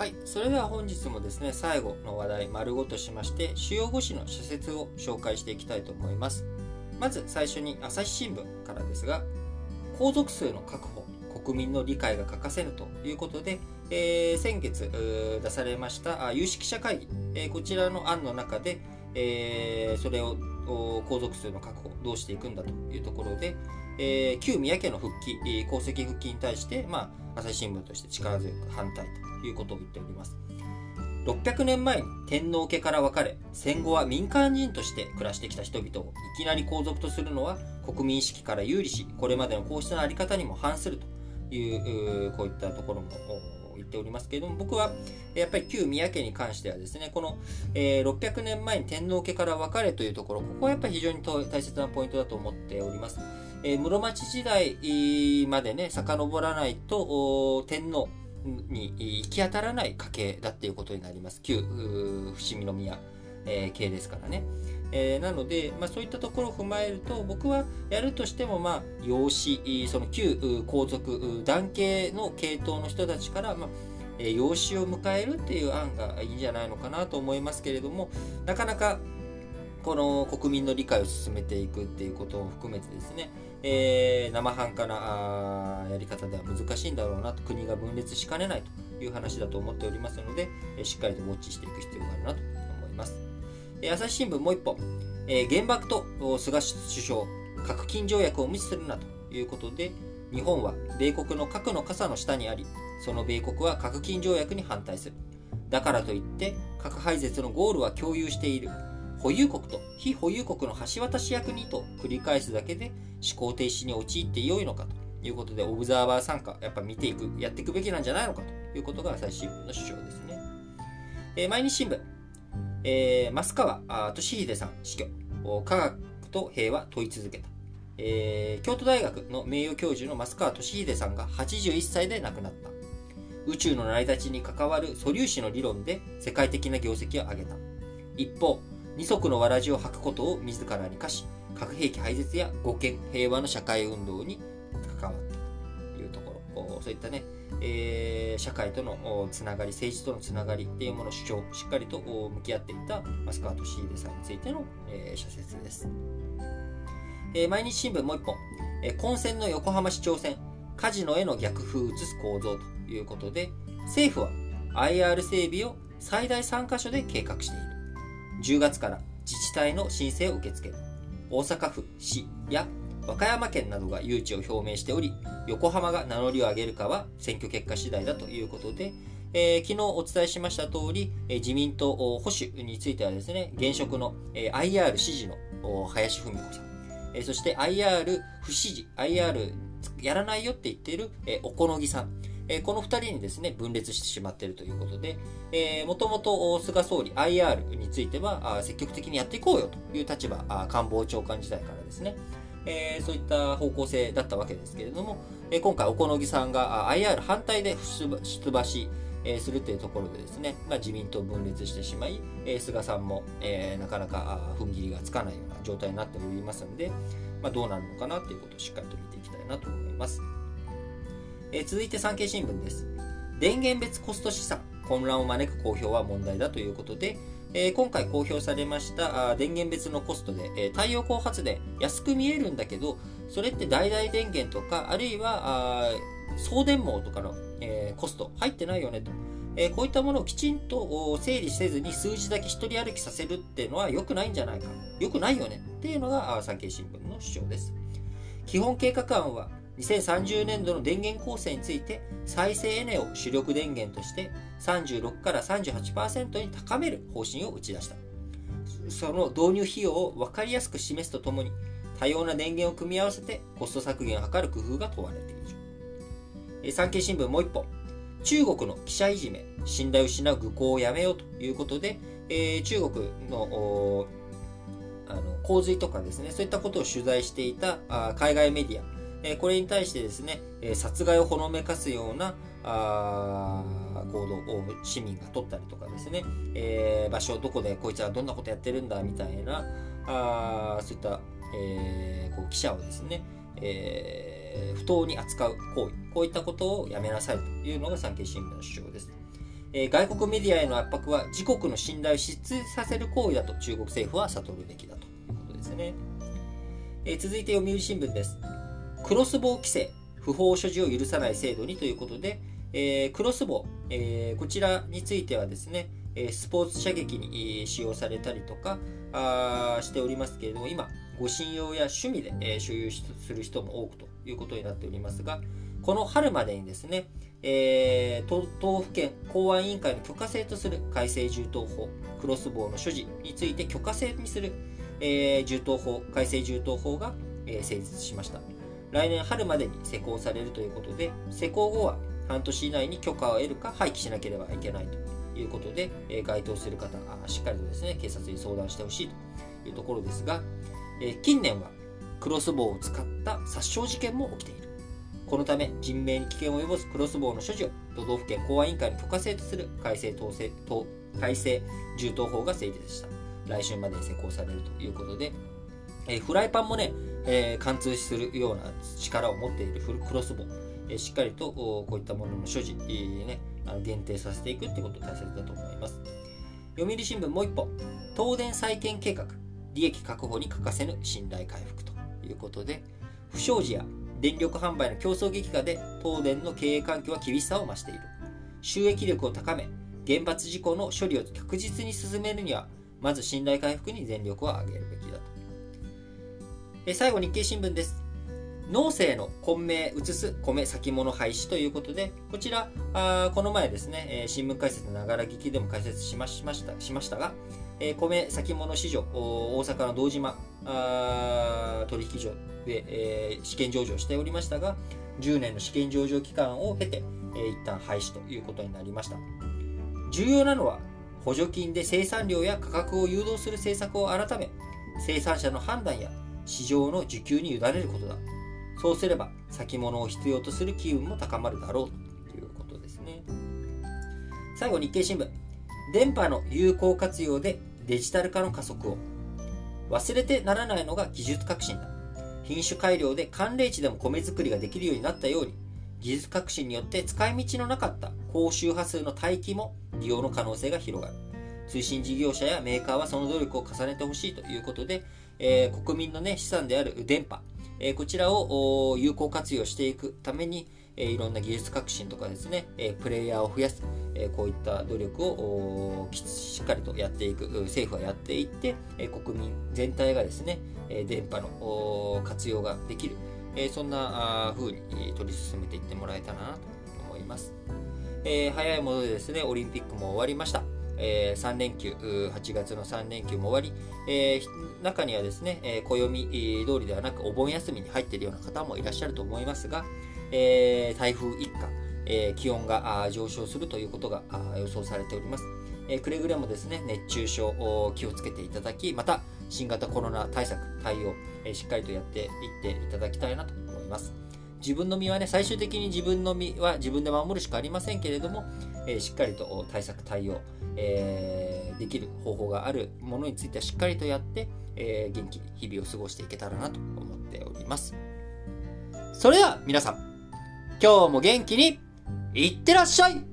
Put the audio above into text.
はい、それでは本日もですね、最後の話題、丸ごとしまして、主要5紙の社説を紹介していきたいと思います。まず最初に朝日新聞からですが、皇族数の確保、国民の理解が欠かせぬということで、えー、先月出されました有識者会議、えー、こちらの案の中で、えー、それを皇族数の確保どうしていくんだというところで、え、旧宮家の復帰、功績復帰に対して、まあ、朝日新聞として力強く反対ということを言っております。600年前に天皇家から分かれ、戦後は民間人として暮らしてきた人々をいきなり皇族とするのは国民意識から有利し、これまでの皇室の在り方にも反するという、こういったところも言っておりますけれども、僕はやっぱり旧宮家に関してはですね、この、え、600年前に天皇家から分かれというところ、ここはやっぱり非常に大切なポイントだと思っております。えー、室町時代までね、遡らないと、天皇に行き当たらない家系だっていうことになります。旧伏見宮、えー、系ですからね。えー、なので、まあ、そういったところを踏まえると、僕はやるとしても、まあ、養子、その旧皇族、男系の系統の人たちから、まあ、養子を迎えるっていう案がいいんじゃないのかなと思いますけれども、なかなかこの国民の理解を進めていくっていうことを含めてですね、えー、生半可なやり方では難しいんだろうなと国が分裂しかねないという話だと思っておりますので、えしっかりとウォッチしていく必要があるなと思います。え朝日新聞もう一本、え、原爆と菅首相、核禁条約を無視するなということで、日本は米国の核の傘の下にあり、その米国は核禁条約に反対する。だからといって、核廃絶のゴールは共有している。保有国と非保有国の橋渡し役にと繰り返すだけで思考停止に陥ってよいのかということで、オブザーバー参加、やっぱ見ていく、やっていくべきなんじゃないのかということが朝日新の主張ですね。えー、毎日新聞、えー、増川俊秀さん死去、科学と平和問い続けた。えー、京都大学の名誉教授の増川俊秀さんが81歳で亡くなった。宇宙の成り立ちに関わる素粒子の理論で世界的な業績を上げた。一方、二足のわらじを履くことを自らに課し、核兵器廃絶や護憲、平和の社会運動に関わったというところ、そういったね、えー、社会とのつながり、政治とのつながりっていうものを主張、しっかりと向き合っていた増川俊秀さんについての、えー、社説です。えー、毎日新聞もう一本、えー、混戦の横浜市長選、カジノへの逆風を移す構造ということで、政府は IR 整備を最大3カ所で計画している。10月から自治体の申請を受け付ける。大阪府、市や和歌山県などが誘致を表明しており、横浜が名乗りを上げるかは選挙結果次第だということで、えー、昨日お伝えしました通り、えー、自民党保守についてはですね、現職の、えー、IR 支持の林文子さん、えー、そして IR 不支持、IR やらないよって言っている、えー、おこのぎさん、え、この2人にですね、分裂してしまっているということで、え、もともと菅総理 IR については積極的にやっていこうよという立場、官房長官時代からですね、え、そういった方向性だったわけですけれども、え、今回、小此木さんが IR 反対で出馬し、え、するというところでですね、まあ、自民党分裂してしまい、え、菅さんも、え、なかなか踏ん切りがつかないような状態になっておりますので、まあ、どうなるのかなということをしっかりと見ていきたいなと思います。え、続いて産経新聞です。電源別コスト試算、混乱を招く公表は問題だということで、えー、今回公表されましたあ電源別のコストで、えー、太陽光発電安く見えるんだけど、それって大々電源とか、あるいは送電網とかの、えー、コスト入ってないよねと。え、こういったものをきちんと整理せずに数字だけ一人歩きさせるっていうのは良くないんじゃないか。良くないよねっていうのが産経新聞の主張です。基本計画案は2030年度の電源構成について再生エネを主力電源として36から38%に高める方針を打ち出した。その導入費用を分かりやすく示すとともに多様な電源を組み合わせてコスト削減を図る工夫が問われている。産経新聞もう一本。中国の記者いじめ信頼を失う愚行をやめようということで、えー、中国のあの洪水とかですねそういったことを取材していたあ海外メディア。えこれに対してですね、え殺害をほのめかすようなあ行動を市民が取ったりとかですね、えー、場所どこでこいつはどんなことやってるんだみたいなあそういった、えー、こう記者をですね、えー、不当に扱う行為こういったことをやめなさいというのが産経新聞の主張です。え、外国メディアへの圧迫は自国の信頼を失墜させる行為だと中国政府は悟るべきだということですね。え、続いて読売新聞です。クロスボウ規制、不法所持を許さない制度にということで、えー、クロスボウ、えー、こちらについてはですね、スポーツ射撃に使用されたりとかあしておりますけれども、今、護身用や趣味で、え所有する人も多くということになっておりますが、この春までにですね、えー、都道府県公安委員会の許可制とする改正銃刀法、クロスボウの所持について許可制にする、えー、銃刀法、改正銃刀法が、えー、成立しました。来年春までに施行されるということで、施行後は半年以内に許可を得るか廃棄しなければいけないということで、え該当する方、しっかりとですね、警察に相談してほしいというところですが、え近年はクロスボウを使った殺傷事件も起きている。このため、人命に危険を及ぼすクロスボウの所持を都道府県公安委員会の許可制とする改正統制改正銃刀法が成立した。来週までに施行されるということで、えー、フライパンもね、えー、貫通するような力を持っているフルクロスボウ、えー、しっかりとこういったものの所持、えー、ね、あの限定させていくということが大切だと思います。読売新聞もう一本、東電再建計画、利益確保に欠かせぬ信頼回復ということで、不祥事や電力販売の競争激化で東電の経営環境は厳しさを増している。収益力を高め、原発事故の処理を確実に進めるには、まず信頼回復に全力を挙げるべきだと。え最後、日経新聞です。農政の混迷移す米先物廃止ということで、こちら、あこの前ですね、えー、新聞解説ながら聞きでも解説しましたしましたが、えー、米先物市場、大阪の堂島あ取引所で、えー、試験上場しておりましたが、10年の試験上場期間を経て、えー、一旦廃止ということになりました。重要なのは、補助金で生産量や価格を誘導する政策を改め、生産者の判断や市場の需給に委ねることだ。そうすれば、先物を必要とする機運も高まるだろうということですね。最後、日経新聞。電波の有効活用でデジタル化の加速を。忘れてならないのが技術革新だ。品種改良で寒冷地でも米作りができるようになったように、技術革新によって使い道のなかった高周波数の帯域も利用の可能性が広がる。通信事業者やメーカーはその努力を重ねてほしいということで、えー、国民の、ね、資産である電波、えー、こちらを有効活用していくために、えいろんな技術革新とかですね、えプレイヤーを増やす、えこういった努力をしっかりとやっていく、政府はやっていって、え国民全体がですね、え電波の活用ができる、えそんな風に取り進めていってもらえたらなと思います。え早いものでですね、オリンピックも終わりました。えー、3連休、8月の3連休も終わり、えー、中にはですね、えー、暦通りではなくお盆休みに入っているような方もいらっしゃると思いますが、えー、台風一過、えー、気温が上昇するということが予想されております。え、くれぐれもですね、熱中症気をつけていただき、また新型コロナ対策、対応、え、しっかりとやっていっていただきたいなと思います。自分の身はね、最終的に自分の身は自分で守るしかありませんけれども、えー、しっかりと対策、対応、えー、できる方法があるものについてはしっかりとやって、えー、元気に日々を過ごしていけたらなと思っております。それでは皆さん、今日も元気にいってらっしゃい